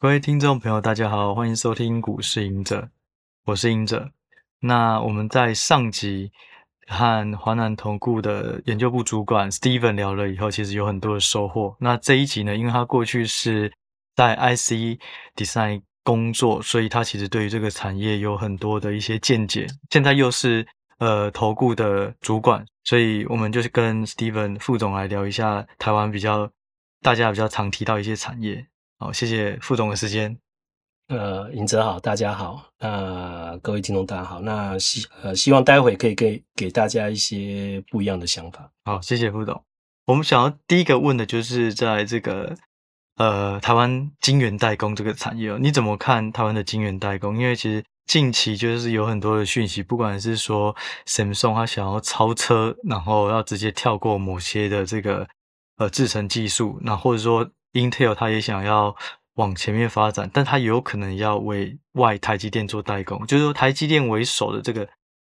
各位听众朋友，大家好，欢迎收听股市赢者，我是赢者。那我们在上集和华南投顾的研究部主管 Steven 聊了以后，其实有很多的收获。那这一集呢，因为他过去是在 IC Design 工作，所以他其实对于这个产业有很多的一些见解。现在又是呃投顾的主管，所以我们就是跟 Steven 副总来聊一下台湾比较大家比较常提到一些产业。好，谢谢副总的时间。呃，尹哲好，大家好，那、呃、各位听众大家好。那希呃希望待会可以给给大家一些不一样的想法。好，谢谢副总。我们想要第一个问的就是在这个呃台湾晶圆代工这个产业，你怎么看台湾的晶圆代工？因为其实近期就是有很多的讯息，不管是说 Samsung 他想要超车，然后要直接跳过某些的这个呃制程技术，那或者说。Intel 它也想要往前面发展，但它有可能要为外台积电做代工，就是说台积电为首的这个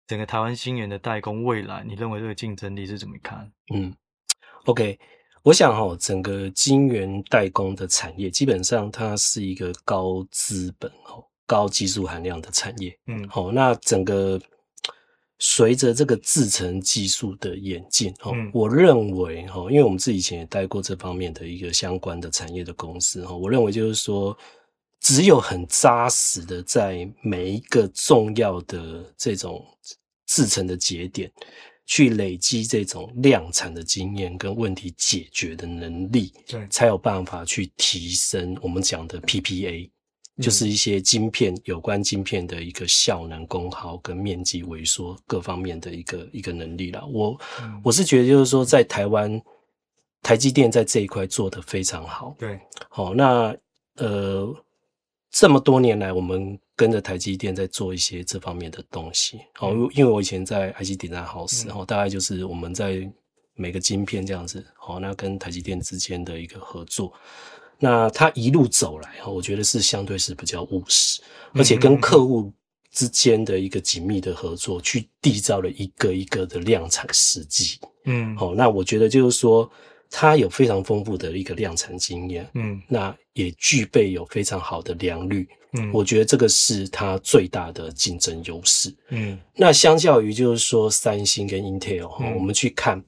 整个台湾晶圆的代工未来，你认为这个竞争力是怎么看？嗯，OK，我想哈、哦，整个晶圆代工的产业基本上它是一个高资本、哦高技术含量的产业。嗯，好、哦，那整个。随着这个制程技术的演进，哈、嗯，我认为哈，因为我们自己以前也待过这方面的一个相关的产业的公司，哈，我认为就是说，只有很扎实的在每一个重要的这种制程的节点，去累积这种量产的经验跟问题解决的能力，对，才有办法去提升我们讲的 PPA。就是一些晶片，有关晶片的一个效能、功耗跟面积萎缩各方面的一个一个能力啦。我我是觉得，就是说，在台湾，台积电在这一块做得非常好。对，好，那呃，这么多年来，我们跟着台积电在做一些这方面的东西。好，因为我以前在 IC Design House，然后大概就是我们在每个晶片这样子，好，那跟台积电之间的一个合作。那他一路走来，我觉得是相对是比较务实，而且跟客户之间的一个紧密的合作，去缔造了一个一个的量产时机。嗯，好，那我觉得就是说，他有非常丰富的一个量产经验，嗯，那也具备有非常好的良率，嗯，我觉得这个是他最大的竞争优势。嗯，那相较于就是说三星跟 Intel，我们去看，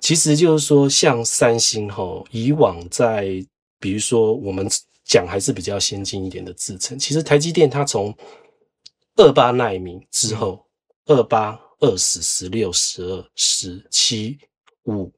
其实就是说像三星哈，以往在比如说，我们讲还是比较先进一点的制程。其实台积电它从二八奈米之后，二八、二十、十六、十二、十七、五、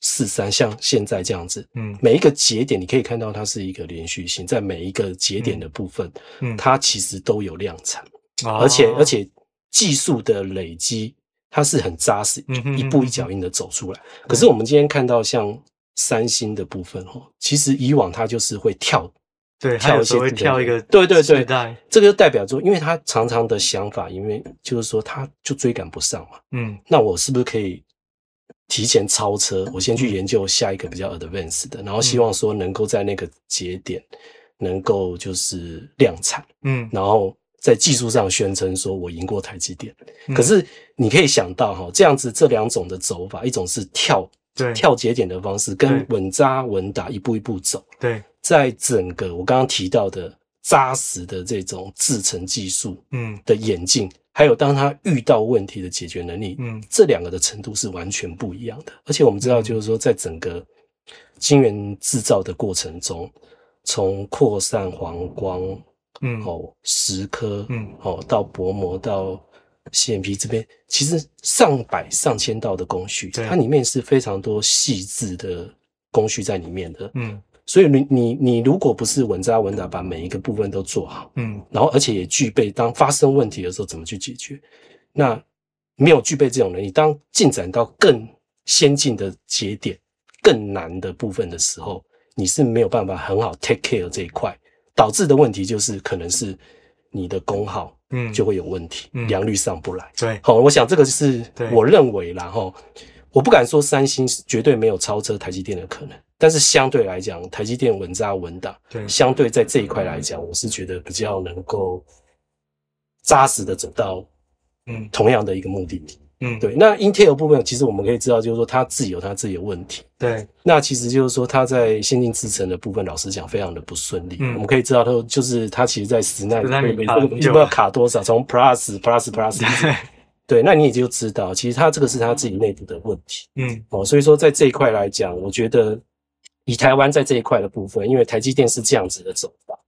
四、三，像现在这样子，嗯，每一个节点你可以看到它是一个连续性，在每一个节点的部分，嗯，它其实都有量产，而且而且技术的累积它是很扎实，一步一脚印的走出来。可是我们今天看到像。三星的部分哦，其实以往它就是会跳，对，跳一些会跳一个，对对对，这个就代表说，因为他常常的想法，因为就是说他就追赶不上嘛，嗯，那我是不是可以提前超车？我先去研究下一个比较 advanced 的，然后希望说能够在那个节点能够就是量产，嗯，然后在技术上宣称说我赢过台积电。可是你可以想到哈，这样子这两种的走法，一种是跳。对，跳节点的方式跟稳扎稳打一步一步走。对，在整个我刚刚提到的扎实的这种制程技术，嗯，的演进，还有当他遇到问题的解决能力，嗯，这两个的程度是完全不一样的。而且我们知道，就是说，在整个晶圆制造的过程中，从扩散、黄光，嗯，哦，蚀刻，嗯，哦，到薄膜到。CMP 这边其实上百上千道的工序，它里面是非常多细致的工序在里面的。嗯，所以你你你如果不是稳扎稳打把每一个部分都做好，嗯，然后而且也具备当发生问题的时候怎么去解决，那没有具备这种能力，当进展到更先进的节点、更难的部分的时候，你是没有办法很好 take care 这一块，导致的问题就是可能是你的功耗。嗯，就会有问题，嗯。良率上不来。对，好，我想这个是我认为啦齁，我不敢说三星绝对没有超车台积电的可能，但是相对来讲，台积电稳扎稳打，对，相对在这一块来讲，我是觉得比较能够扎实的走到嗯。同样的一个目的地。嗯，对。那 Intel 部分，其实我们可以知道，就是说它自己有它自己的问题。对。那其实就是说，它在先进制程的部分，老实讲，非常的不顺利。嗯。我们可以知道，它就是它其实，在十奈米每个不知道卡多少，从 Plus Plus Plus。对。对，那你也就知道，其实它这个是它自己内部的问题。嗯。哦，所以说在这一块来讲，我觉得以台湾在这一块的部分，因为台积电是这样子的走法。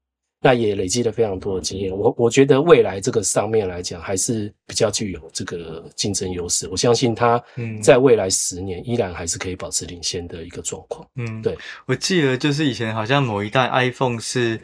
那也累积了非常多的经验，我我觉得未来这个上面来讲还是比较具有这个竞争优势。我相信它在未来十年依然还是可以保持领先的一个状况。嗯，对，我记得就是以前好像某一代 iPhone 是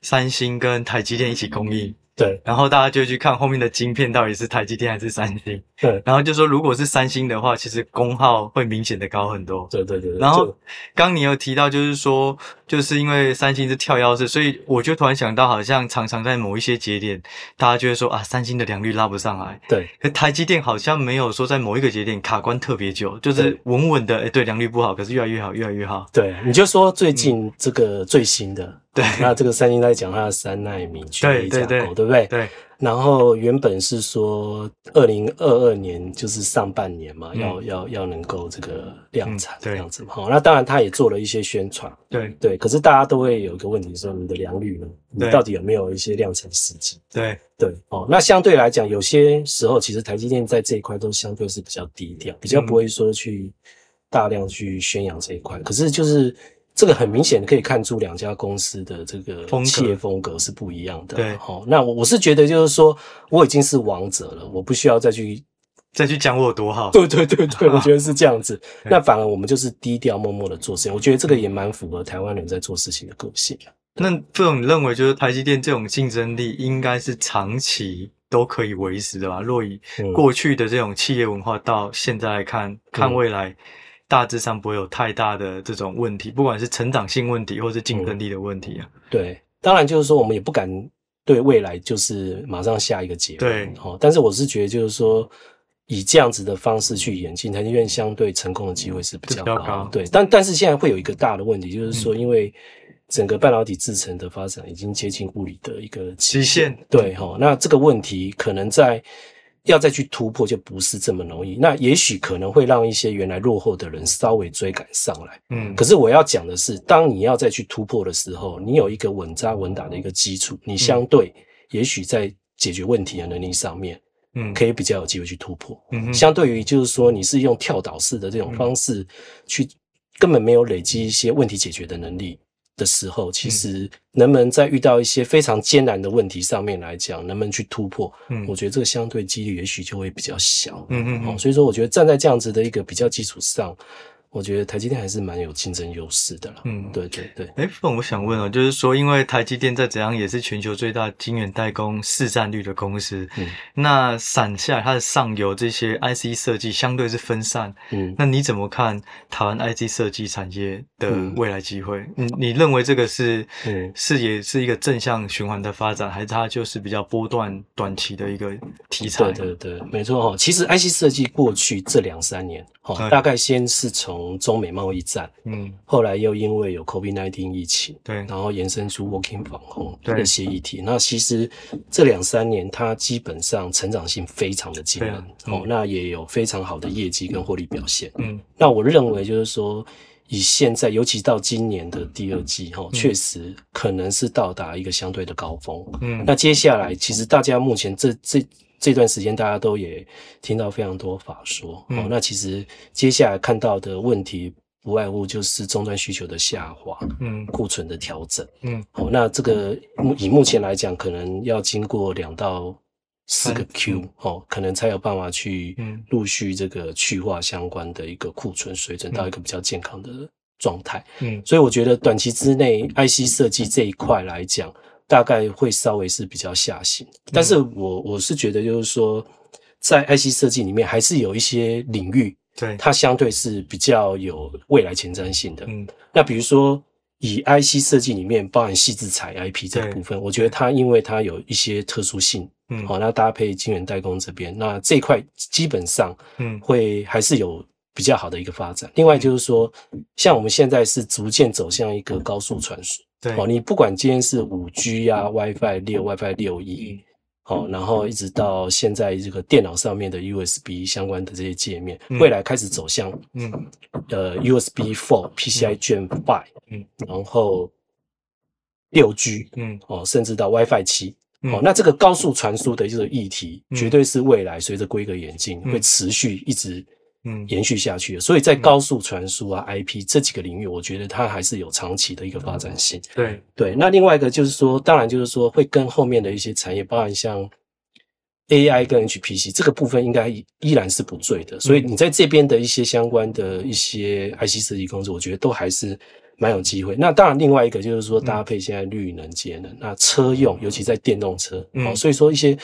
三星跟台积电一起供应。对，然后大家就去看后面的晶片到底是台积电还是三星。对，然后就说如果是三星的话，其实功耗会明显的高很多。对对对。然后刚你有提到，就是说，就是因为三星是跳腰式，所以我就突然想到，好像常常在某一些节点，大家就会说啊，三星的良率拉不上来。对。可台积电好像没有说在某一个节点卡关特别久，就是稳稳的，哎，对，良率不好，可是越来越好，越来越好。对，你就说最近这个最新的。嗯对，那这个三星在讲它的三奈米曲面架构，对，对，对，对不对？对。然后原本是说二零二二年就是上半年嘛，嗯、要要要能够这个量产这样子嘛。好、嗯，那当然他也做了一些宣传。对对。可是大家都会有一个问题说，你的良率呢？你到底有没有一些量产时机？对对。哦，那相对来讲，有些时候其实台积电在这一块都相对是比较低调，比较不会说去大量去宣扬这一块。嗯、可是就是。这个很明显可以看出两家公司的这个企业风格是不一样的。对，好，那我我是觉得就是说，我已经是王者了，我不需要再去再去讲我有多好。对对对对，我觉得是这样子。那反而我们就是低调默默的做事情，我觉得这个也蛮符合台湾人在做事情的个性。那这种你认为就是台积电这种竞争力应该是长期都可以维持的吧？若以过去的这种企业文化到现在来看，嗯、看未来。大致上不会有太大的这种问题，不管是成长性问题或是竞争力的问题啊。嗯、对，当然就是说我们也不敢对未来就是马上下一个结论。对，哦，但是我是觉得就是说以这样子的方式去演进，台积电相对成功的机会是比较高。对，但但是现在会有一个大的问题，就是说因为整个半导体制程的发展已经接近物理的一个极限。对，哈、哦，那这个问题可能在。要再去突破就不是这么容易，那也许可能会让一些原来落后的人稍微追赶上来。嗯，可是我要讲的是，当你要再去突破的时候，你有一个稳扎稳打的一个基础，你相对也许在解决问题的能力上面，嗯，可以比较有机会去突破。嗯，相对于就是说你是用跳岛式的这种方式去，根本没有累积一些问题解决的能力。的时候，其实能不能在遇到一些非常艰难的问题上面来讲，能不能去突破？嗯，我觉得这个相对几率也许就会比较小。嗯嗯，哦，所以说我觉得站在这样子的一个比较基础上。我觉得台积电还是蛮有竞争优势的啦。嗯，对对对。哎，不，我想问哦，就是说，因为台积电再怎样也是全球最大晶圆代工市占率的公司。嗯。那散下来它的上游这些 IC 设计相对是分散。嗯。那你怎么看台湾 IC 设计产业的未来机会？嗯。你认为这个是嗯是也是一个正向循环的发展，还是它就是比较波段短期的一个题材？对对对，没错哦。其实 IC 设计过去这两三年。哦，大概先是从中美贸易战，嗯，后来又因为有 COVID-19 疫情，对，然后延伸出 Working from home 这些议题。那其实这两三年，它基本上成长性非常的惊人，哦，那也有非常好的业绩跟获利表现。嗯，那我认为就是说，以现在，尤其到今年的第二季，哈，确实可能是到达一个相对的高峰。嗯，那接下来，其实大家目前这这。这段时间大家都也听到非常多法说，嗯、哦，那其实接下来看到的问题不外乎就是终端需求的下滑，嗯，库存的调整，嗯，哦，那这个以目前来讲，可能要经过两到四个 Q，嗯、哦，可能才有办法去陆续这个去化相关的一个库存水准到一个比较健康的状态，嗯，所以我觉得短期之内 IC 设计这一块来讲。大概会稍微是比较下行，但是我我是觉得就是说，在 IC 设计里面还是有一些领域，对，它相对是比较有未来前瞻性的。嗯，那比如说以 IC 设计里面包含细制材 IP 这个部分，我觉得它因为它有一些特殊性，嗯，好，那搭配晶圆代工这边，那这一块基本上，嗯，会还是有比较好的一个发展。另外就是说，像我们现在是逐渐走向一个高速传输。对，哦，你不管今天是五 G 啊，WiFi 六、WiFi 六 E，好，然后一直到现在这个电脑上面的 USB 相关的这些界面，未来开始走向嗯。呃 USB Four PCI Gen Five 嗯，然后六 G 嗯。哦，甚至到 WiFi 七哦，那这个高速传输的这个议题，绝对是未来随着规格演进会持续一直。嗯，延续下去，所以在高速传输啊、IP 这几个领域，我觉得它还是有长期的一个发展性。对。对，那另外一个就是说，当然就是说会跟后面的一些产业，包含像 AI 跟 HPC 这个部分，应该依然是不坠的。所以你在这边的一些相关的一些 IC 设计公司，我觉得都还是蛮有机会。那当然，另外一个就是说搭配现在绿能节能，那车用尤其在电动车，哦，所以说一些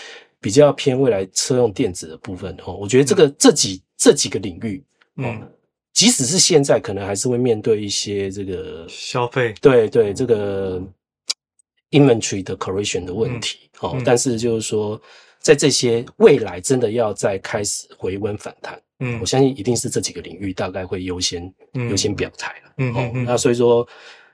比较偏未来车用电子的部分，哦，我觉得这个这几。这几个领域，嗯，即使是现在，可能还是会面对一些这个消费，对对，这个 inventory 的 correction 的问题，哦、嗯，但是就是说，在这些未来真的要再开始回温反弹，嗯，我相信一定是这几个领域大概会优先、嗯、优先表态了，嗯嗯，嗯，那所以说，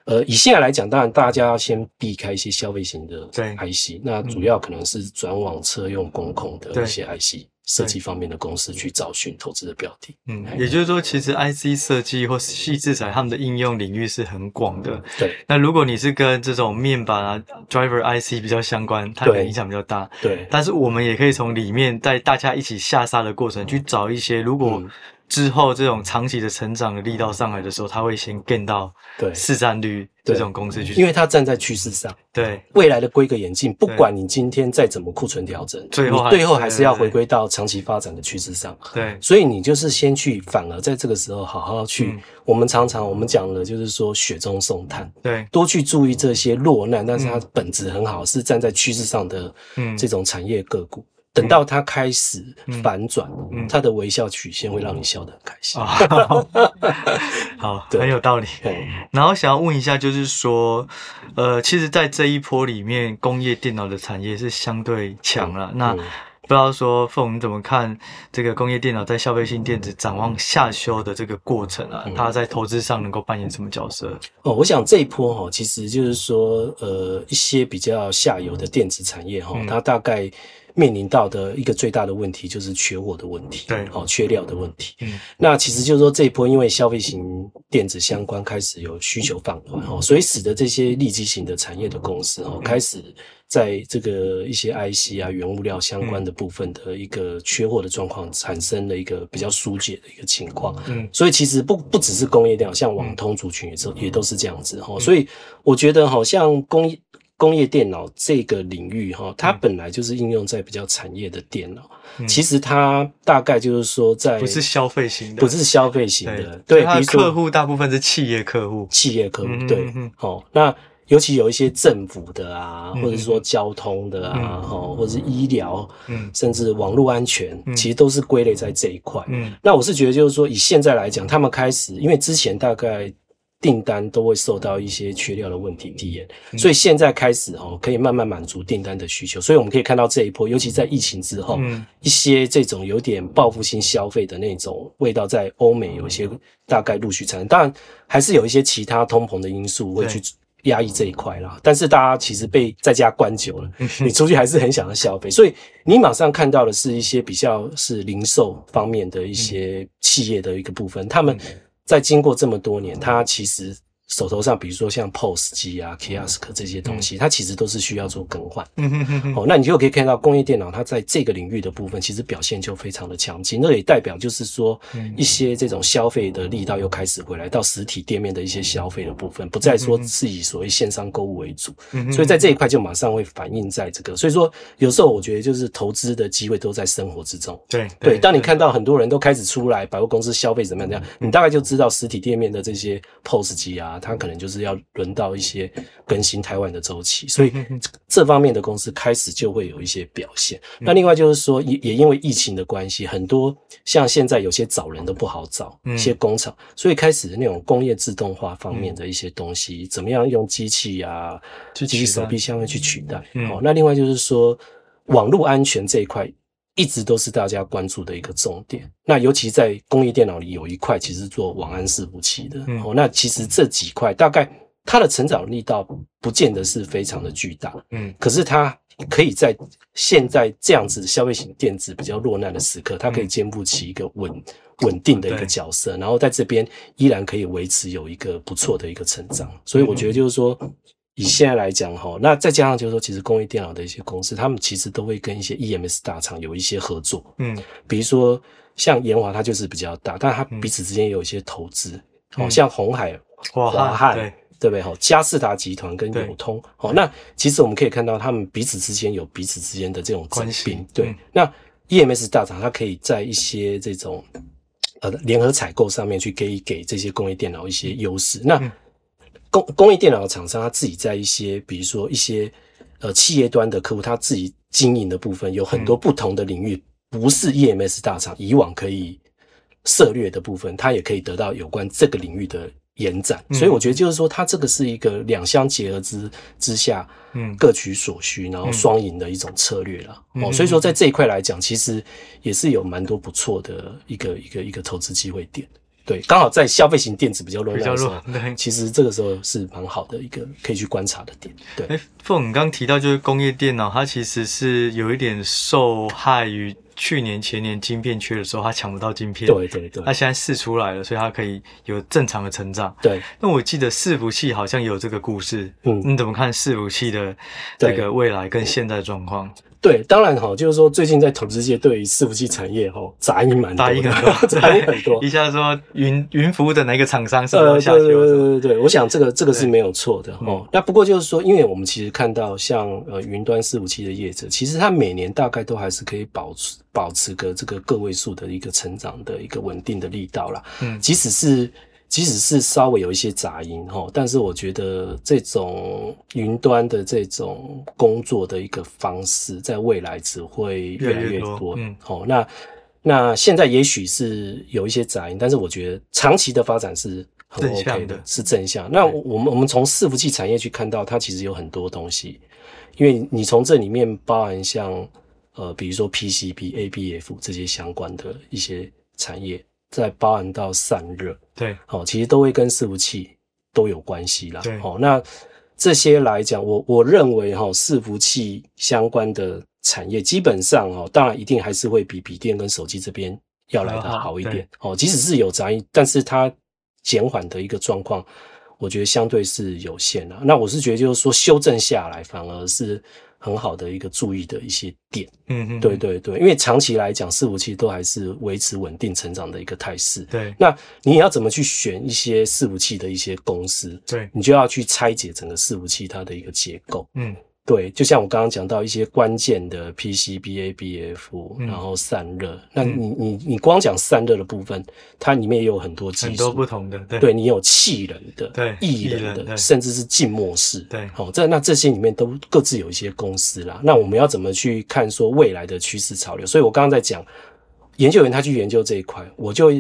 呃，以现在来讲，当然大家要先避开一些消费型的 IC，那主要可能是转往车用工控的一些 IC。设计方面的公司去找寻投资的标的，嗯，也就是说，其实 IC 设计或细制材他们的应用领域是很广的。对，那如果你是跟这种面板啊、driver IC 比较相关，它可能影响比较大。对，但是我们也可以从里面带大家一起下杀的过程去找一些，如果。之后，这种长期的成长的力道上来的时候，他会先 gain 到对市占率这种公司去，因为它站在趋势上。对未来的规格演进，不管你今天再怎么库存调整，最后最后还是要回归到长期发展的趋势上。对，所以你就是先去，反而在这个时候好好去。我们常常我们讲的就是说雪中送炭，对，多去注意这些落难，但是它本质很好，是站在趋势上的这种产业个股。等到它开始反转，嗯，它的微笑曲线会让你笑得很开心。好，很有道理。然后想要问一下，就是说，呃，其实，在这一波里面，工业电脑的产业是相对强了。那不知道说凤，你怎么看这个工业电脑在消费性电子展望下修的这个过程啊？它在投资上能够扮演什么角色？哦，我想这一波哈，其实就是说，呃，一些比较下游的电子产业哈，它大概。面临到的一个最大的问题就是缺货的问题，对，好，缺料的问题。嗯，那其实就是说这一波因为消费型电子相关开始有需求放缓，哦，所以使得这些利基型的产业的公司，哦，开始在这个一些 IC 啊、原物料相关的部分的一个缺货的状况，产生了一个比较疏解的一个情况。嗯，所以其实不不只是工业料，像网通族群也是也都是这样子，哈。所以我觉得，好像工业。工业电脑这个领域，哈，它本来就是应用在比较产业的电脑。嗯、其实它大概就是说，在不是消费型的，不是消费型的，对，客户大部分是企业客户，企业客户，对，好、嗯，那尤其有一些政府的啊，嗯、或者说交通的啊，哈、嗯，或者是医疗，嗯，甚至网络安全，嗯、其实都是归类在这一块。嗯，那我是觉得就是说，以现在来讲，他们开始，因为之前大概。订单都会受到一些缺料的问题体验，所以现在开始哦，可以慢慢满足订单的需求。所以我们可以看到这一波，尤其在疫情之后，一些这种有点报复性消费的那种味道，在欧美有一些大概陆续产生。当然，还是有一些其他通膨的因素会去压抑这一块啦。但是大家其实被在家关久了，你出去还是很想要消费，所以你马上看到的是一些比较是零售方面的一些企业的一个部分，他们。在经过这么多年，他其实。手头上，比如说像 POS 机啊、Kiosk 这些东西，它其实都是需要做更换。嗯哼哼哼。哦，那你就可以看到工业电脑它在这个领域的部分，其实表现就非常的强劲。那也代表就是说，一些这种消费的力道又开始回来，到实体店面的一些消费的部分，不再说是以所谓线上购物为主。嗯。所以在这一块就马上会反映在这个。所以说，有时候我觉得就是投资的机会都在生活之中。对对。当你看到很多人都开始出来百货公司消费怎么样这样，你大概就知道实体店面的这些 POS 机啊。它可能就是要轮到一些更新台湾的周期，所以这方面的公司开始就会有一些表现。那另外就是说，也也因为疫情的关系，很多像现在有些找人都不好找，一些工厂，所以开始那种工业自动化方面的一些东西，怎么样用机器啊、机器手臂相对去取代。哦，那另外就是说，网络安全这一块。一直都是大家关注的一个重点。那尤其在工业电脑里有一块，其实做网安伺服器的。嗯，那其实这几块大概它的成长力道不见得是非常的巨大。嗯，可是它可以在现在这样子消费型电子比较落难的时刻，它可以肩负起一个稳稳定的一个角色，然后在这边依然可以维持有一个不错的一个成长。所以我觉得就是说，以现在来讲哈，那再加上就是说，其实工业电脑的一些公司，他们其实都会跟一些 EMS 大厂有一些合作，嗯，比如说像研华，它就是比较大，但它彼此之间也有一些投资，哦，像鸿海、华汉。对不对？哈，佳士达集团跟友通，哦，那其实我们可以看到，他们彼此之间有彼此之间的这种关系。对，嗯、那 EMS 大厂，它可以在一些这种呃联合采购上面去给给这些工业电脑一些优势。那工工业电脑的厂商，他自己在一些比如说一些呃企业端的客户，他自己经营的部分有很多不同的领域，不是 EMS 大厂以往可以涉略的部分，他也可以得到有关这个领域的。延展，所以我觉得就是说，它这个是一个两相结合之之下，嗯，各取所需，然后双赢的一种策略了。哦，所以说在这一块来讲，其实也是有蛮多不错的一个一个一个投资机会点。对，刚好在消费型电子比较弱，比较弱，对，其实这个时候是蛮好的一个可以去观察的点。对，哎，凤，你刚刚提到就是工业电脑，它其实是有一点受害于。去年前年晶片缺的时候，它抢不到晶片。对对对。他现在试出来了，所以它可以有正常的成长。对。那我记得伺服器好像有这个故事。嗯。你怎么看伺服器的这个未来跟现在状况？对，当然哈，就是说最近在投资界对于伺服器产业哈杂音蛮多，杂音很多，杂音很多。一下说云云服务的哪个厂商是不是下呃？对对对对对，我想这个这个是没有错的哈。那不过就是说，因为我们其实看到像呃云端伺服器的业者，其实它每年大概都还是可以保持保持个这个个位数的一个成长的一个稳定的力道啦。嗯，即使是。即使是稍微有一些杂音哈，但是我觉得这种云端的这种工作的一个方式，在未来只会越来越多。嗯，好，那那现在也许是有一些杂音，但是我觉得长期的发展是很 OK 的，是正向。那我们我们从伺服器产业去看到，它其实有很多东西，因为你从这里面包含像呃，比如说 PCB、ABF 这些相关的一些产业。再包含到散热，对，好，其实都会跟伺服器都有关系啦。对，好，那这些来讲，我我认为哈，伺服器相关的产业基本上哈，当然一定还是会比笔电跟手机这边要来的好一点。哦，即使是有杂音，但是它减缓的一个状况，我觉得相对是有限的。那我是觉得就是说修正下来，反而是。很好的一个注意的一些点，嗯嗯，对对对，因为长期来讲，伺服器都还是维持稳定成长的一个态势。对，那你也要怎么去选一些伺服器的一些公司？对，你就要去拆解整个伺服器它的一个结构。嗯。对，就像我刚刚讲到一些关键的 PCB、ABF，然后散热。嗯、那你你你光讲散热的部分，它里面也有很多技术，很多不同的。对，对你有气冷的，对，液冷的，甚至是静默式。对，好、哦，这那这些里面都各自有一些公司啦。那我们要怎么去看说未来的趋势潮流？所以我刚刚在讲研究员他去研究这一块，我就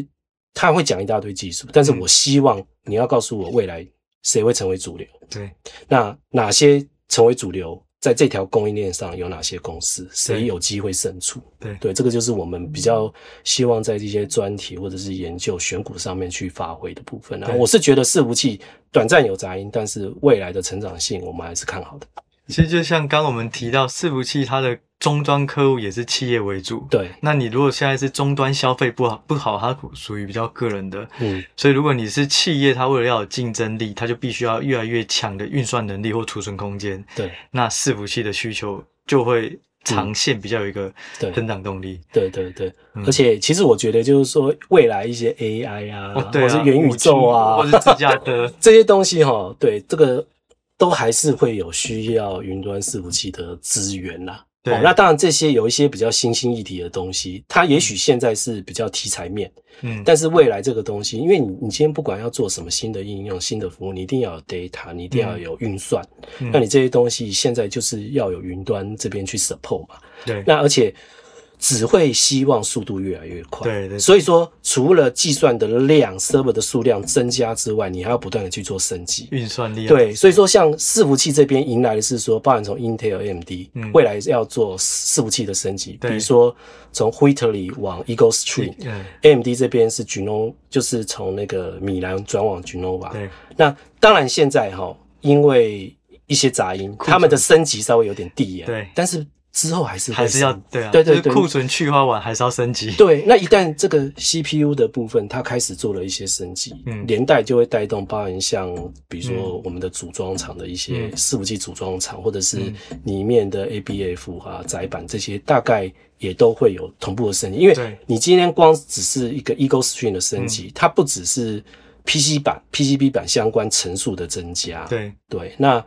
他会讲一大堆技术，但是我希望你要告诉我未来谁会成为主流。对，那哪些？成为主流，在这条供应链上有哪些公司？谁有机会胜出？对对，这个就是我们比较希望在这些专题或者是研究选股上面去发挥的部分。然后我是觉得伺服器短暂有杂音，但是未来的成长性我们还是看好的。其实就像刚我们提到，伺服器它的。终端客户也是企业为主，对。那你如果现在是终端消费不好不好，它属于比较个人的，嗯。所以如果你是企业，它为了要有竞争力，它就必须要越来越强的运算能力或储存空间，对。那伺服器的需求就会长线比较有一个增长动力，对对对。而且其实我觉得就是说，未来一些 AI 啊，或者是元宇宙啊，或者是自驾车 这些东西哈，对这个都还是会有需要云端伺服器的资源啦。对。哦，那当然，这些有一些比较新兴议题的东西，它也许现在是比较题材面，嗯，但是未来这个东西，因为你你今天不管要做什么新的应用、新的服务，你一定要有 data，你一定要有运算，嗯，那你这些东西现在就是要有云端这边去 support 嘛，对，那而且。只会希望速度越来越快，对对。所以说，除了计算的量、server 的数量增加之外，你还要不断的去做升级，运算力。对，所以说像伺服器这边迎来的是说，包含从 Intel、AMD，嗯，未来要做伺服器的升级，比如说从 Whitley 往 Eagle Stream，AMD 这边是 Genoa，就是从那个米兰转往 Genoa。对，那当然现在哈，因为一些杂音，他们的升级稍微有点递延，对，但是。之后还是还是要对啊，对对对，库存去化完还是要升级。对，那一旦这个 CPU 的部分它开始做了一些升级，嗯，连带就会带动包含像比如说我们的组装厂的一些伺服器组装厂，或者是里面的 ABF 啊载板这些，大概也都会有同步的升级。因为你今天光只是一个 Eagle Stream 的升级，它不只是 PC 版、PCB 版相关层数的增加。对对，那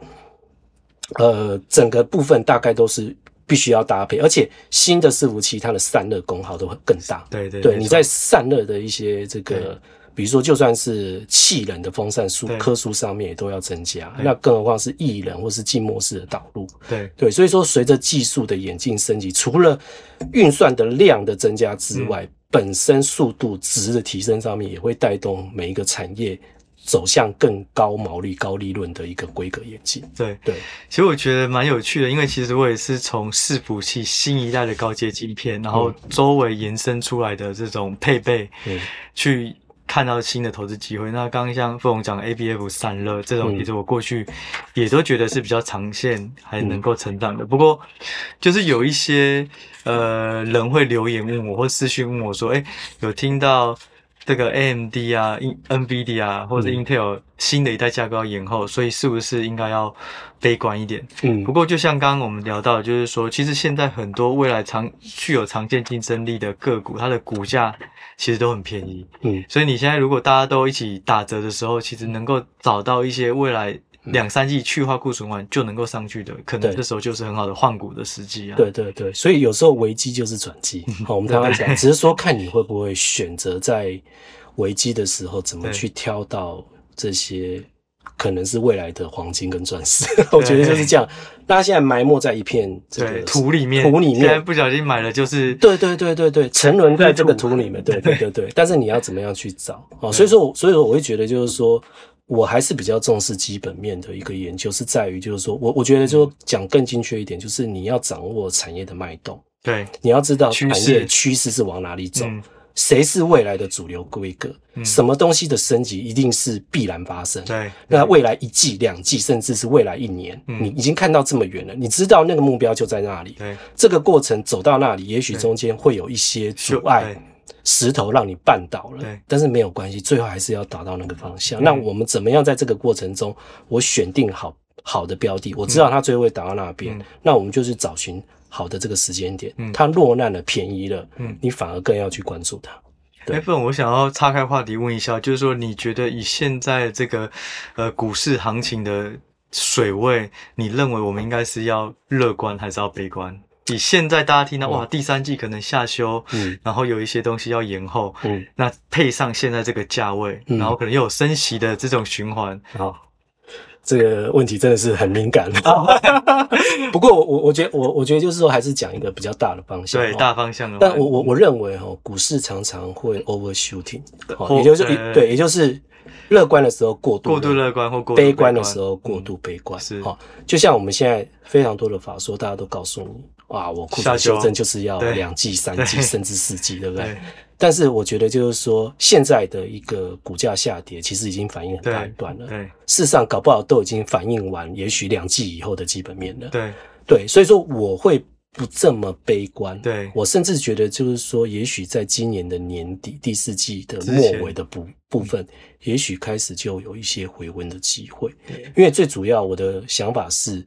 呃整个部分大概都是。必须要搭配，而且新的伺服器它的散热功耗都会更大。对对对，你在散热的一些这个，比如说就算是气冷的风扇数颗数上面也都要增加，那更何况是液冷或是静默式的导入。对对，所以说随着技术的演进升级，除了运算的量的增加之外，嗯、本身速度值的提升上面也会带动每一个产业。走向更高毛利、高利润的一个规格演进。对对，其实我觉得蛮有趣的，因为其实我也是从伺服器新一代的高阶晶片，然后周围延伸出来的这种配备，嗯，去看到新的投资机会。那刚刚像傅鸿讲的 ABF 散热这种，其实我过去也都觉得是比较长线还能够成长的。不过，就是有一些呃人会留言问我，或私讯问我说，哎，有听到。这个 AMD 啊，NVIDIA 啊，或者 Intel 新的一代架构要延后，所以是不是应该要悲观一点？嗯，不过就像刚刚我们聊到，就是说，其实现在很多未来长具有常见竞争力的个股，它的股价其实都很便宜。嗯，所以你现在如果大家都一起打折的时候，其实能够找到一些未来。两三季去化库存完就能够上去的，可能这时候就是很好的换股的时机啊。对对对，所以有时候危机就是转机。好，我们刚刚讲，只是说看你会不会选择在危机的时候怎么去挑到这些可能是未来的黄金跟钻石。我觉得就是这样。大家现在埋没在一片这个土里面，土里面，现在不小心买了就是对对对对对，沉沦在这个土里面。对对对对，但是你要怎么样去找？哦，所以说，所以说我会觉得就是说。我还是比较重视基本面的一个研究，是在于就是说我我觉得就讲更精确一点，就是你要掌握产业的脉动，对，你要知道产业趋势是往哪里走，谁、嗯、是未来的主流规格、嗯，什么东西的升级一定是必然发生，对，那未来一季、两季，甚至是未来一年、嗯，你已经看到这么远了，你知道那个目标就在那里，对，这个过程走到那里，也许中间会有一些阻碍。石头让你绊倒了，对，但是没有关系，最后还是要达到那个方向。那我们怎么样在这个过程中，我选定好好的标的，我知道它最后会达到那边，嗯，那我们就是找寻好的这个时间点，嗯，它落难了，便宜了，嗯，你反而更要去关注它。哎，不，我想要岔开话题问一下，就是说，你觉得以现在这个呃股市行情的水位，你认为我们应该是要乐观还是要悲观？以现在大家听到哇，第三季可能下修，嗯，然后有一些东西要延后，嗯，那配上现在这个价位，嗯，然后可能又有升息的这种循环，好，这个问题真的是很敏感。不过我我觉得我我觉得就是说还是讲一个比较大的方向，对大方向的。但我我我认为哈，股市常常会 overshooting，也就是对，也就是乐观的时候过度过度乐观或过度悲观的时候过度悲观，是哈，就像我们现在非常多的法说，大家都告诉你。哇，我库存修正就是要两季、三季 甚至四季，对不对，对？但是我觉得就是说，现在的一个股价下跌，其实已经反映很大一段了。对，事实上搞不好都已经反映完，也许两季以后的基本面了。对，对，所以说我会不这么悲观。对，我甚至觉得就是说，也许在今年的年底第四季的末尾的部部分，也许开始就有一些回温的机会。因为最主要我的想法是。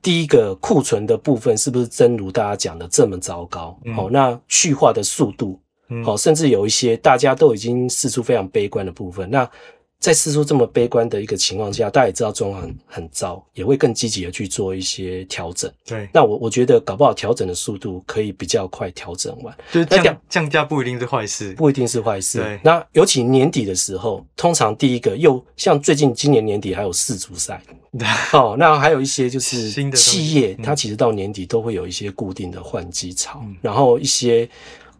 第一个库存的部分是不是真如大家讲的这么糟糕？好、嗯哦，那去化的速度，好、嗯，甚至有一些大家都已经试出非常悲观的部分，那。在四叔这么悲观的一个情况下，大家也知道状况很很糟，也会更积极的去做一些调整。对，那我我觉得搞不好调整的速度可以比较快调整完。就是降降价不一定是坏事，不一定是坏事。对，那尤其年底的时候，通常第一个又像最近今年年底还有世足赛，哦，那还有一些就是企业，它其实到年底都会有一些固定的换机潮，嗯，然后一些。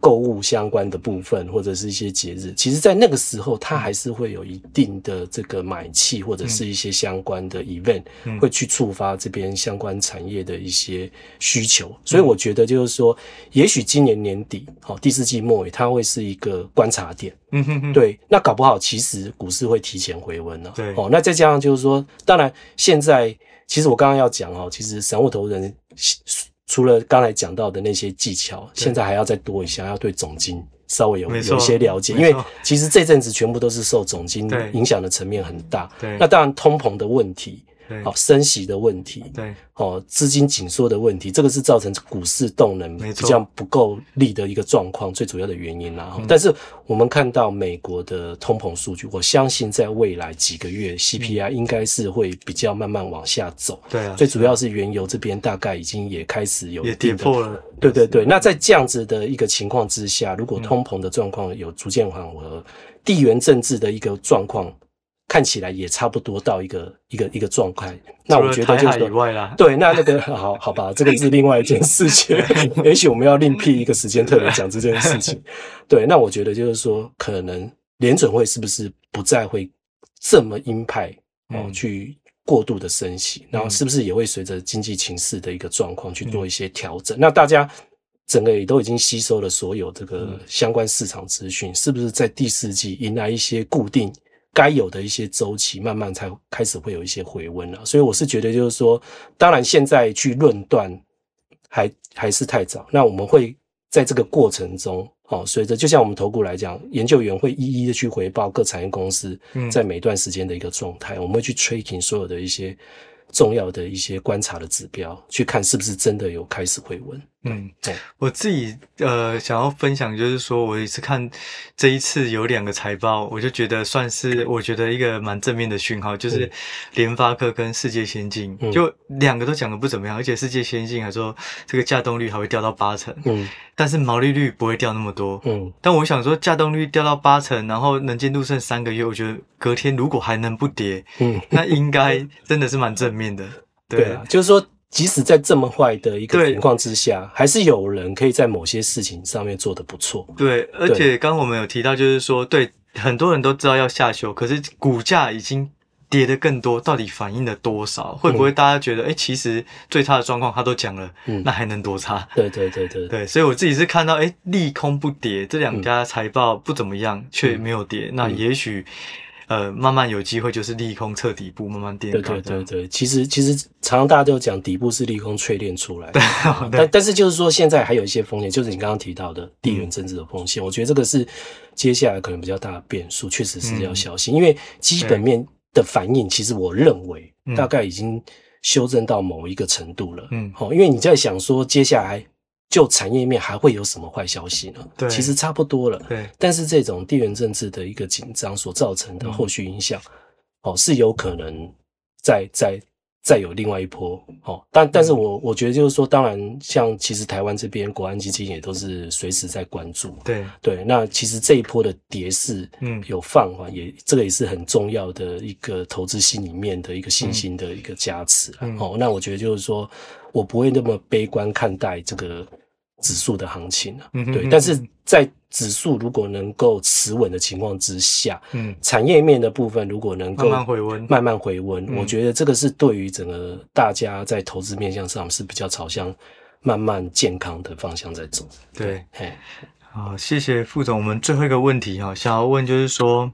购物相关的部分，或者是一些节日，其实，在那个时候，它还是会有一定的这个买气，或者是一些相关的 event，会去触发这边相关产业的一些需求。所以，我觉得就是说，也许今年年底，好，第四季末尾，它会是一个观察点。嗯哼哼，对，那搞不好，其实股市会提前回温了。对，哦，那再加上就是说，当然现在。其实我刚刚要讲哦，其实散户投资人除了刚才讲到的那些技巧，现在还要再多一下，要对总经稍微有有一些了解，因为其实这阵子全部都是受总经影响的层面很大。对，那当然通膨的问题。好，升息的问题，对，哦，资金紧缩的问题，这个是造成股市动能比较不够力的一个状况，最主要的原因啦。但是我们看到美国的通膨数据，我相信在未来几个月 CPI 应该是会比较慢慢往下走。对啊，最主要是原油这边大概已经也开始有也跌破了。对对对，那在这样子的一个情况之下，如果通膨的状况有逐渐缓和，地缘政治的一个状况。看起来也差不多到一个一个一个状态，那我觉得就是以外啦。对，那那个 好好吧，这个是另外一件事情，也许我们要另辟一个时间特别讲这件事情。对，那我觉得就是说，可能联准会是不是不再会这么鹰派哦，嗯、去过度的升息，然后是不是也会随着经济情势的一个状况去做一些调整？嗯、那大家整个也都已经吸收了所有这个相关市场资讯，是不是在第四季迎来一些固定？该有的一些周期，慢慢才开始会有一些回温了。所以我是觉得，就是说，当然现在去论断还还是太早。那我们会在这个过程中，哦，随着就像我们投顾来讲，研究员会一一的去回报各产业公司在每段时间的一个状态，嗯、我们会去 tracking 所有的一些重要的一些观察的指标，去看是不是真的有开始回温。嗯，对，我自己呃想要分享，就是说我也是看这一次有两个财报，我就觉得算是我觉得一个蛮正面的讯号，就是联发科跟世界先进，嗯、就两个都讲的不怎么样，而且世界先进还说这个稼动率还会掉到八成，嗯，但是毛利率不会掉那么多，嗯，但我想说稼动率掉到八成，然后能见度剩三个月，我觉得隔天如果还能不跌，嗯，那应该真的是蛮正面的，对，对啊，就是说。即使在这么坏的一个情况之下，对还是有人可以在某些事情上面做得不错。对，而且刚刚我们有提到，就是说，对很多人都知道要下修，可是股价已经跌得更多，到底反映了多少？会不会大家觉得，哎、嗯欸，其实最差的状况他都讲了，嗯，那还能多差？对对对对对，所以我自己是看到，哎、欸，利空不跌，这两家财报不怎么样，却、嗯、没有跌，那也许。呃，慢慢有机会就是利空测底部，慢慢垫高。对对对对，其实其实常常大家都讲底部是利空淬炼出来的，但但是就是说现在还有一些风险，就是你刚刚提到的地缘政治的风险，嗯、我觉得这个是接下来可能比较大的变数，确实是要小心，嗯、因为基本面的反应，其实我认为大概已经修正到某一个程度了。嗯，好，因为你在想说接下来。就产业面还会有什么坏消息呢？对，其实差不多了。对，但是这种地缘政治的一个紧张所造成的后续影响，嗯、哦，是有可能再再再有另外一波。哦，但但是我我觉得就是说，当然，像其实台湾这边国安基金也都是随时在关注。对对，那其实这一波的跌势，嗯，有放缓，也这个也是很重要的一个投资心里面的一个信心的一个加持。嗯、哦，那我觉得就是说。我不会那么悲观看待这个指数的行情啊，嗯、哼哼对。但是在指数如果能够持稳的情况之下，嗯，产业面的部分如果能够慢慢回温，慢慢回温，我觉得这个是对于整个大家在投资面向上是比较朝向慢慢健康的方向在走。对，嘿好，谢谢副总。我们最后一个问题哈，想要问就是说。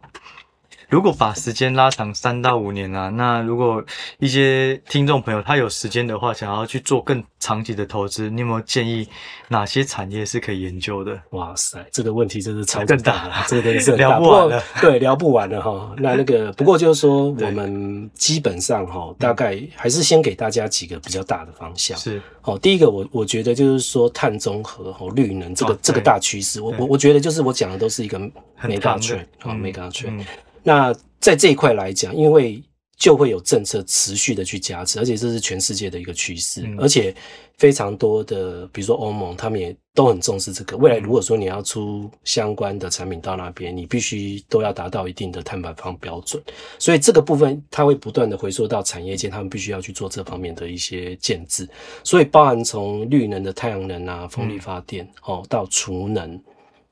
如果把时间拉长三到五年啊，那如果一些听众朋友他有时间的话，想要去做更长期的投资，你有没有建议哪些产业是可以研究的？哇塞，这个问题真是超更大了，这个真的是 聊不完了。对，聊不完了哈。那那个不过就是说，我们基本上哈，大概还是先给大家几个比较大的方向。是哦，第一个我我觉得就是说碳中和和绿能这个这个大趋势，我我我觉得就是我讲的都是一个 mega trend 啊，mega trend。那在这一块来讲，因为就会有政策持续的去加持，而且这是全世界的一个趋势，嗯、而且非常多的，比如说欧盟，他们也都很重视这个。未来如果说你要出相关的产品到那边，你必须都要达到一定的碳排放标准，所以这个部分它会不断的回溯到产业界，他们必须要去做这方面的一些建制，所以包含从绿能的太阳能啊、风力发电、嗯、哦到储能。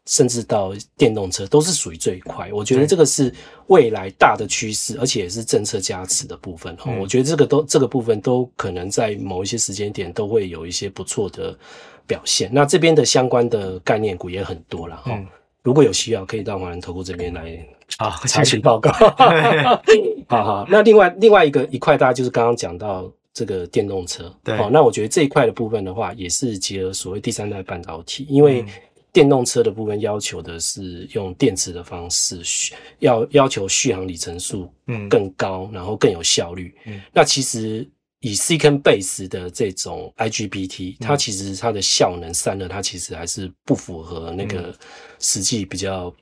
甚至到电动车都是属于这一块，我觉得这个是未来大的趋势，而且也是政策加持的部分。嗯、我觉得这个都这个部分都可能在某一些时间点都会有一些不错的表现。那这边的相关的概念股也很多了哈。嗯、如果有需要，可以到华人投顾这边来啊查询报告。好好，那另外另外一个一块，大家就是刚刚讲到。这个电动车。对，好，那我觉得这一块的部分的话，也是结合所谓第三代半导体，因为电动车的部分要求的是用电池的方式，要要求续航里程数嗯更高，然后更有效率。嗯，那其实。以 Silicon Base 的这种 IGBT，它其实它的效能散热，它其实还是不符合那个实际比较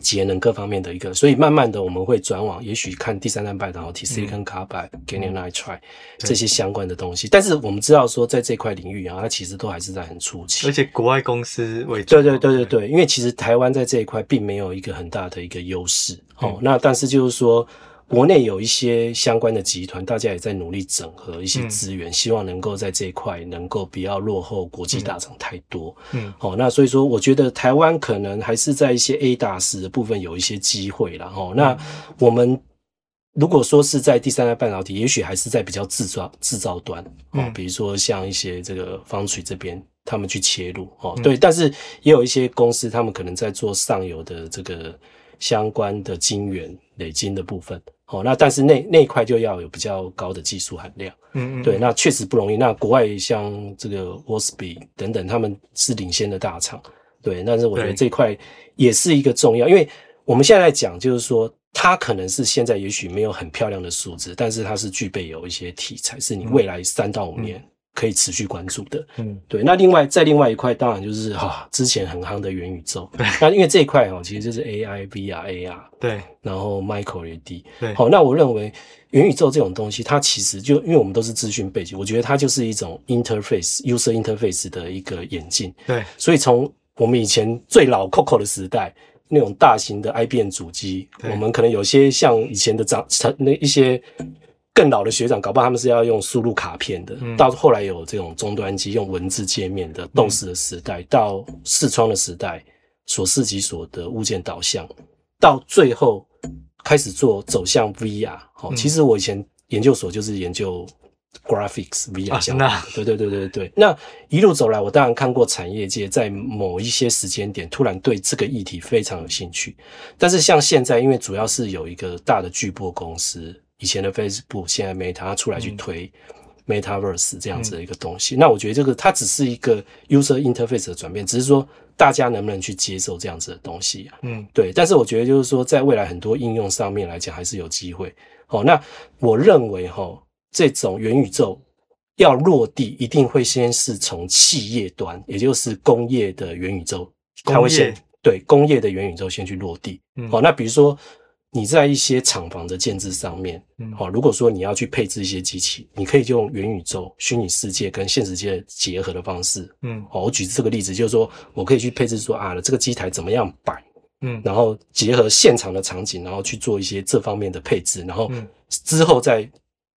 节能各方面的一个，所以慢慢的我们会转往，也许看第三代半导体 Silicon Carbide、Gallium Nitride 这些相关的东西。但是我们知道说，在这块领域啊，它其实都还是在很初期，而且国外公司为主。对对对对对，因为其实台湾在这一块并没有一个很大的一个优势。哦，那但是就是说。国内有一些相关的集团，大家也在努力整合一些资源，嗯、希望能够在这一块能够不要落后国际大厂太多。嗯，好、哦，那所以说，我觉得台湾可能还是在一些 A 大师的部分有一些机会啦。哦，那我们如果说是在第三代半导体，也许还是在比较制造制造端，哦，嗯、比如说像一些这个 Foundry 这边，他们去切入。哦，对，嗯、但是也有一些公司，他们可能在做上游的这个相关的晶圆累晶的部分。哦，那但是那那一块就要有比较高的技术含量，嗯嗯，对，那确实不容易。那国外像这个 Wolfspeed 等等，他们是领先的大厂，对。但是我觉得这块也是一个重要，因为我们现在在讲，就是说它可能是现在也许没有很漂亮的数字，但是它是具备有一些题材，是你未来三到五年。可以持续关注的，嗯，对。那另外，在另外一块，当然就是哈、啊，之前很夯的元宇宙。对。那因为这一块哈，其实就是 AI、VR、AR。对。然后 Micro LED。对。好，那我认为元宇宙这种东西，它其实就因为我们都是资讯背景，我觉得它就是一种 interface、user interface 的一个演进。对。所以从我们以前最老 COCO 的时代，那种大型的 IBM 主机，我们可能有些像以前的长成那一些。更老的学长，搞不好他们是要用输入卡片的。嗯、到后来有这种终端机用文字界面的 DOS 的时代，嗯、到视窗的时代，所视即所得物件导向，到最后开始做走向 VR。好、嗯，其实我以前研究所就是研究 graphics VR 相关的。啊、对对对对对。那一路走来，我当然看过产业界在某一些时间点突然对这个议题非常有兴趣，但是像现在，因为主要是有一个大的巨波公司。以前的 Facebook，现在 Meta 出来去推 Metaverse 这样子的一个东西，嗯、那我觉得这个它只是一个 user interface 的转变，只是说大家能不能去接受这样子的东西、啊，嗯，对。但是我觉得就是说，在未来很多应用上面来讲，还是有机会。好，那我认为哈，这种元宇宙要落地，一定会先是从企业端，也就是工业的元宇宙，它会先对工业的元宇宙先去落地。好、嗯，那比如说。你在一些厂房的建制上面，嗯，好，如果说你要去配置一些机器，你可以就用元宇宙、虚拟世界跟现实界结合的方式，嗯，好，我举这个例子，就是说我可以去配置说啊，这个机台怎么样摆，嗯，然后结合现场的场景，然后去做一些这方面的配置，然后之后再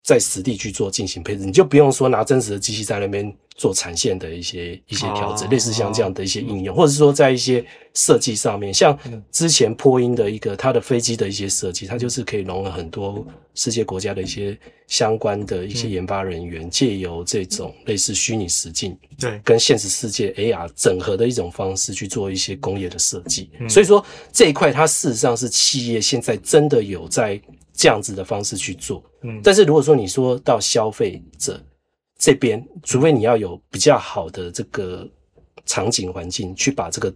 在实地去做进行配置，你就不用说拿真实的机器在那边。做产线的一些一些调整，类似像这样的一些应用，或者是说在一些设计上面，像之前波音的一个它的飞机的一些设计，它就是可以融合很多世界国家的一些相关的一些研发人员，借由这种类似虚拟实境对跟现实世界 AR 整合的一种方式去做一些工业的设计。所以说这一块它事实上是企业现在真的有在这样子的方式去做。嗯，但是如果说你说到消费者。这边，除非你要有比较好的这个场景环境，去把这个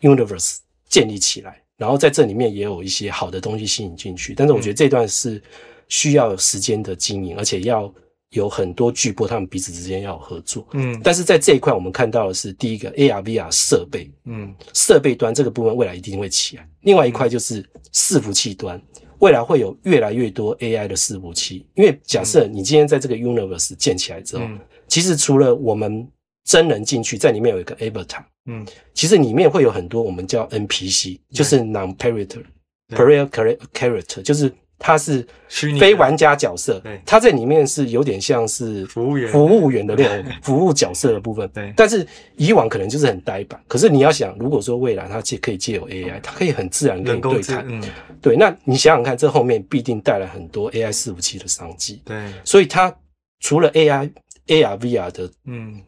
universe 建立起来，然后在这里面也有一些好的东西吸引进去。但是我觉得这段是需要有时间的经营，而且要有很多巨波他们彼此之间要有合作。嗯，但是在这一块，我们看到的是第一个 AR VR 设备，嗯，设备端这个部分未来一定会起来。另外一块就是伺服器端。未来会有越来越多 AI 的伺服器，因为假设你今天在这个 universe 建起来之后，嗯、其实除了我们真人进去，在里面有一个 avatar，嗯，其实里面会有很多我们叫 NPC，就是 non-parental player character，就是。他是非玩家角色，他在里面是有点像是服务员、服务员的那种 服务角色的部分。对，但是以往可能就是很呆板。可是你要想，如果说未来它借可以借有 AI，它可以很自然跟你对谈。嗯，对。那你想想看，这后面必定带来很多 AI 伺服器的商机。对，所以它除了 AI、AR、VR 的嗯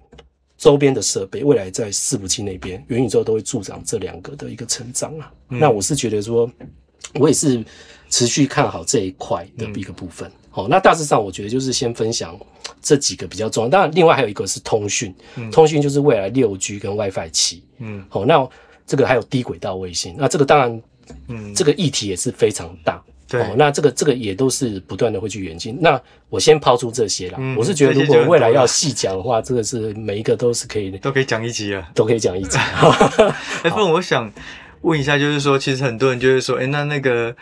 周边的设备，未来在伺服器那边，元宇宙都会助长这两个的一个成长啊。那我是觉得说，我也是。持续看好这一块的一个部分，好，那大致上我觉得就是先分享这几个比较重要。当然，另外还有一个是通讯，嗯、通讯就是未来六 G 跟 WiFi 七。嗯，好，那这个还有低轨道卫星，那这个当然，嗯，这个议题也是非常大。对，那这个这个也都是不断的会去演进。那我先抛出这些啦，嗯、我是觉得如果未来要细讲的话，这个是每一个都是可以 都可以讲一集啊，都可以讲一集。哎，不，我想问一下，就是说，其实很多人就是说，哎，那那个。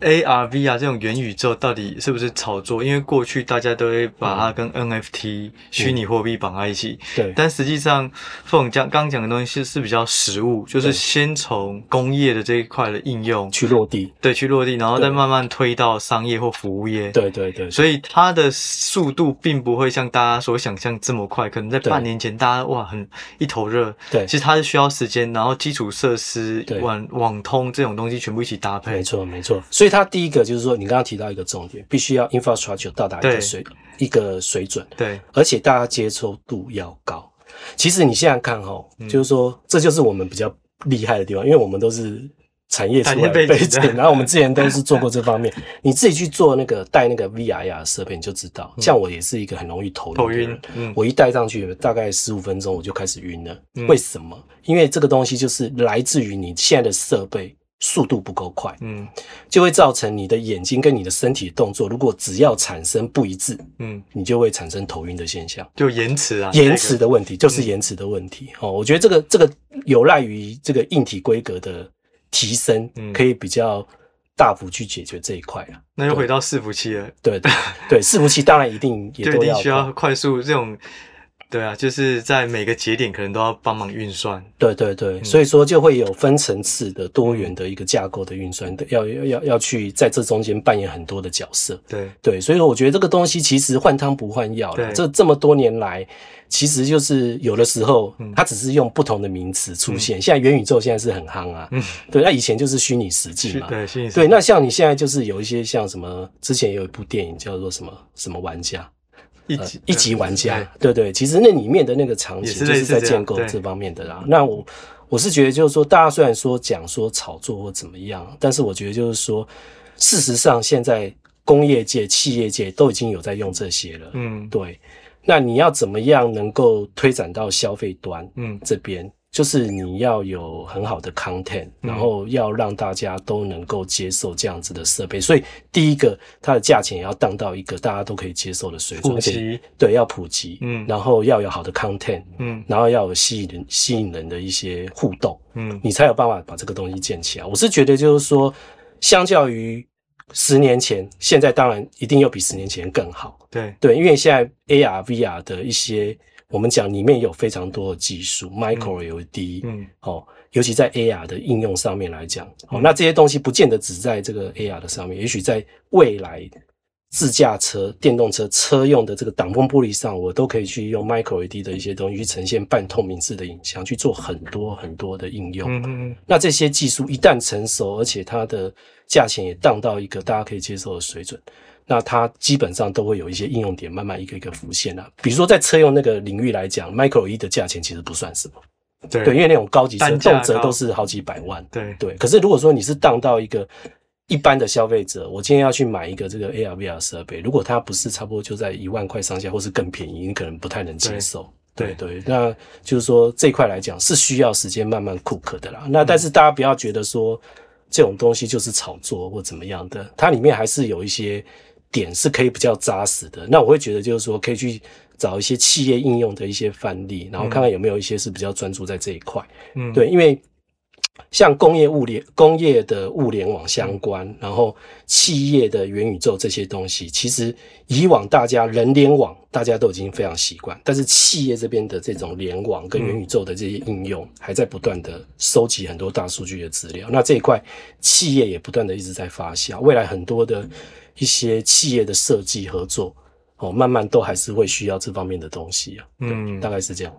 A R V R 这种元宇宙到底是不是炒作？因为过去大家都会把它跟 N F T 虚拟货币绑在一起。对。但实际上，凤讲刚讲的东西是是比较实物，就是先从工业的这一块的应用去落地，对，去落地，然后再慢慢推到商业或服务业。对对对。所以它的速度并不会像大家所想象这么快。可能在半年前，大家哇很一头热。对。其实它是需要时间，然后基础设施、网网通这种东西全部一起搭配。没错，没错。所以它第一个就是说，你刚刚提到一个重点，必须要 infrastructure 到达一个水一个水准，对，而且大家接受度要高。其实你现在看哈，嗯、就是说这就是我们比较厉害的地方，因为我们都是产业出来的背景，然后我们之前都是做过这方面。你自己去做那个带那个 VR 设备，你就知道。像我也是一个很容易头晕我一戴上去大概十五分钟我就开始晕了。嗯、为什么？因为这个东西就是来自于你现在的设备。速度不够快，嗯，就会造成你的眼睛跟你的身体动作，如果只要产生不一致，嗯，你就会产生头晕的现象，就延迟啊，延迟的问题，就是延迟的问题。哦，我觉得这个这个有赖于这个硬体规格的提升，可以比较大幅去解决这一块啊。那又回到伺服器了，对对对，伺服器当然一定也都要 需要快速这种。对啊，就是在每个节点可能都要帮忙运算。对对对，嗯、所以说就会有分层次的多元的一个架构的运算，要要要要去在这中间扮演很多的角色。对对，所以说我觉得这个东西其实换汤不换药这这么多年来，其实就是有的时候它只是用不同的名词出现。嗯、现在元宇宙现在是很夯啊，嗯，对，那以前就是虚拟实境嘛。对，虚拟实境。对，那像你现在就是有一些像什么，之前有一部电影叫做什么什么玩家。一级、呃、一级玩家，对，对对，其实那里面的那个场景就是在建构这方面的啦。那我我是觉得，就是说，大家虽然说讲说炒作或怎么样，但是我觉得就是说，事实上现在工业界、企业界都已经有在用这些了。嗯，对。那你要怎么样能够推展到消费端？嗯，这边。就是你要有很好的 content，然后要让大家都能够接受这样子的设备，所以第一个它的价钱也要降到一个大家都可以接受的水准，普及，对，要普及，嗯，然后要有好的 content，嗯，然后要有吸引人、吸引人的一些互动，嗯，你才有办法把这个东西建起来。我是觉得就是说，相较于十年前，现在当然一定要比十年前更好，对，对，因为现在 AR、VR 的一些。我们讲里面有非常多的技术，Micro LED，嗯，哦，尤其在 AR 的应用上面来讲，哦，那这些东西不见得只在这个 AR 的上面，也许在未来自驾车、电动车车用的这个挡风玻璃上，我都可以去用 Micro LED 的一些东西去呈现半透明式的影像，去做很多很多的应用。嗯嗯，那这些技术一旦成熟，而且它的价钱也降到一个大家可以接受的水准。那它基本上都会有一些应用点，慢慢一个一个浮现了。比如说在车用那个领域来讲，Micro LED 的价钱其实不算什么，对，对，因为那种高级车动辄都是好几百万，对对。可是如果说你是当到一个一般的消费者，我今天要去买一个这个 AR VR 设备，如果它不是差不多就在一万块上下，或是更便宜，你可能不太能接受。对对，那就是说这一块来讲是需要时间慢慢 cook 的啦。那但是大家不要觉得说这种东西就是炒作或怎么样的，它里面还是有一些。点是可以比较扎实的，那我会觉得就是说，可以去找一些企业应用的一些范例，然后看看有没有一些是比较专注在这一块。嗯，对，因为像工业物联、工业的物联网相关，嗯、然后企业的元宇宙这些东西，其实以往大家人联网大家都已经非常习惯，但是企业这边的这种联网跟元宇宙的这些应用，还在不断的收集很多大数据的资料。那这一块企业也不断的一直在发酵，未来很多的。一些企业的设计合作，哦，慢慢都还是会需要这方面的东西啊。嗯，大概是这样。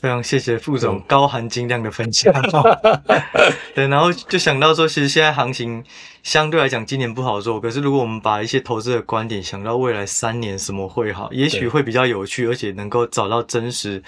非常谢谢副总高含金量的分享。嗯、对，然后就想到说，其实现在行情相对来讲今年不好做，可是如果我们把一些投资的观点想到未来三年什么会好，也许会比较有趣，而且能够找到真实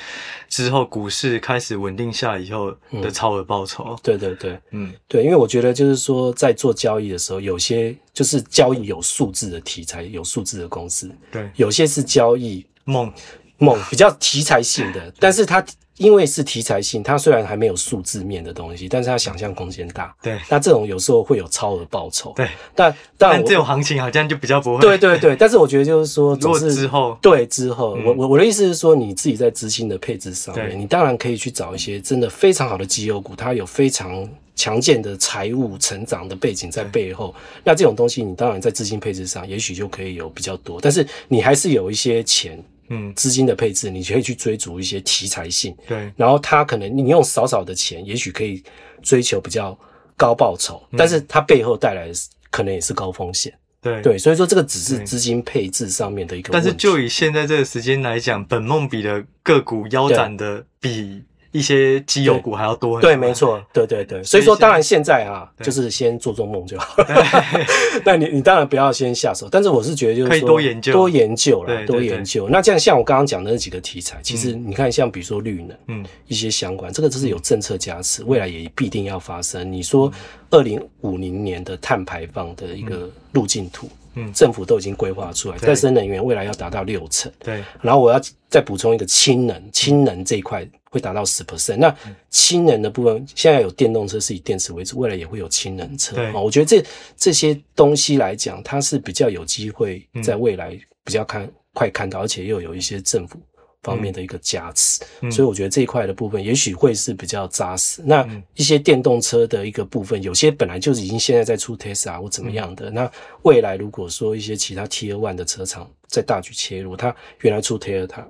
之后股市开始稳定下来以后的超额报酬。对对对，嗯，对，因为我觉得就是说，在做交易的时候，有些就是交易有数字的题材，有数字的公司，对，有些是交易梦梦比较题材性的，但是它。因为是题材性，它虽然还没有数字面的东西，但是它想象空间大。对，那这种有时候会有超额报酬。对，但但，但这种行情好像就比较不会。对对对，但是我觉得就是说，总是之后对之后，嗯、我我我的意思是说，你自己在资金的配置上面，你当然可以去找一些真的非常好的绩优股，它有非常强健的财务成长的背景在背后。那这种东西，你当然在资金配置上，也许就可以有比较多，但是你还是有一些钱。嗯，资金的配置，你可以去追逐一些题材性，对，然后它可能你用少少的钱，也许可以追求比较高报酬，嗯、但是它背后带来的可能也是高风险，对。对，所以说这个只是资金配置上面的一个。但是就以现在这个时间来讲，本梦比的个股腰斩的比。一些绩优股还要多，对，没错，对对对，所以说当然现在啊，就是先做做梦就好。那你你当然不要先下手，但是我是觉得就是说，可以多研究，多研究了，多研究。那这样像我刚刚讲的那几个题材，其实你看像比如说绿能，嗯，一些相关，这个就是有政策加持，未来也必定要发生。你说二零五零年的碳排放的一个路径图。嗯，政府都已经规划出来，再生能源未来要达到六成。对，然后我要再补充一个氢能，氢能这一块会达到十 percent。那氢能的部分，现在有电动车是以电池为主，未来也会有氢能车。对，我觉得这这些东西来讲，它是比较有机会在未来比较看快看到，而且又有一些政府。方面的一个加持，嗯、所以我觉得这一块的部分也许会是比较扎实。嗯、那一些电动车的一个部分，有些本来就是已经现在在出 Tesla 或怎么样的。嗯、那未来如果说一些其他 Tier One 的车厂在大举切入，它原来出 Tesla，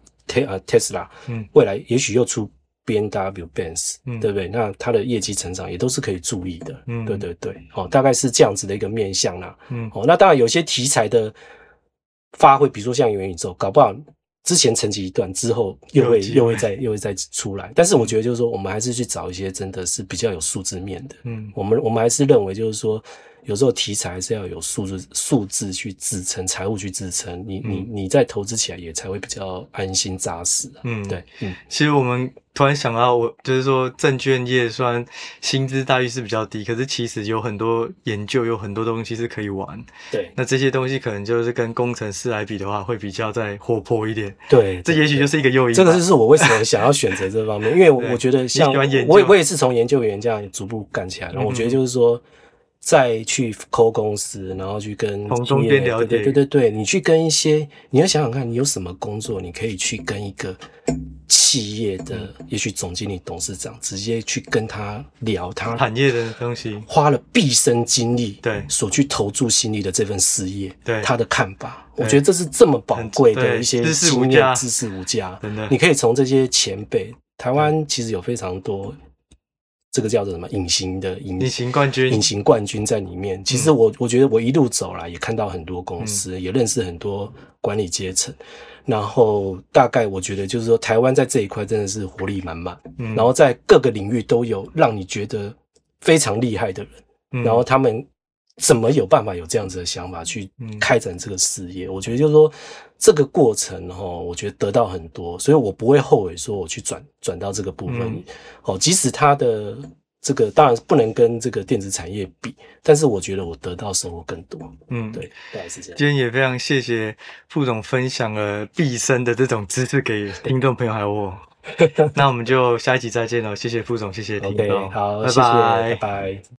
呃 Tesla，嗯，未来也许又出 B N W、Benz，嗯，对不对？那它的业绩成长也都是可以注意的。嗯，对对对，哦，大概是这样子的一个面向啦。嗯，哦，那当然有些题材的发挥，比如说像元宇宙，搞不好。之前沉寂一段之后，又会又会再又会再出来。但是我觉得就是说，我们还是去找一些真的是比较有数字面的。嗯，我们我们还是认为就是说，有时候题材还是要有数字数字去支撑，财务去支撑，你你你在投资起来也才会比较安心扎实。嗯，对，嗯，其实我们。突然想到，我就是说，证券业虽然薪资待遇是比较低，可是其实有很多研究，有很多东西是可以玩。对，那这些东西可能就是跟工程师来比的话，会比较再活泼一点。对，这也许就是一个诱因。这个就是我为什么想要选择这方面，因为我 觉得像我我也是从研究员这样逐步干起来，然后我觉得就是说，再去抠公司，然后去跟从中间了解，对对对对，你去跟一些，你要想想看，你有什么工作，你可以去跟一个。企业的也许总经理、董事长直接去跟他聊他产业的东西，花了毕生精力对所去投注心力的这份事业，对他的看法，我觉得这是这么宝贵的一些经验，知识无价，知识无价，真的。你可以从这些前辈，台湾其实有非常多这个叫做什么隐形的隐形冠军，隐形冠军在里面。其实我我觉得我一路走来也看到很多公司，也认识很多管理阶层。然后大概我觉得就是说，台湾在这一块真的是活力满满，嗯，然后在各个领域都有让你觉得非常厉害的人，嗯，然后他们怎么有办法有这样子的想法去开展这个事业？嗯，我觉得就是说这个过程哈，我觉得得到很多，所以我不会后悔说我去转转到这个部分，哦，即使它的。这个当然不能跟这个电子产业比，但是我觉得我得到收获更多。嗯，对，大概是这样。今天也非常谢谢副总分享了毕生的这种知识给听众朋友还有我。那我们就下一集再见了，谢谢副总，谢谢听众，好，拜拜，谢谢，拜拜。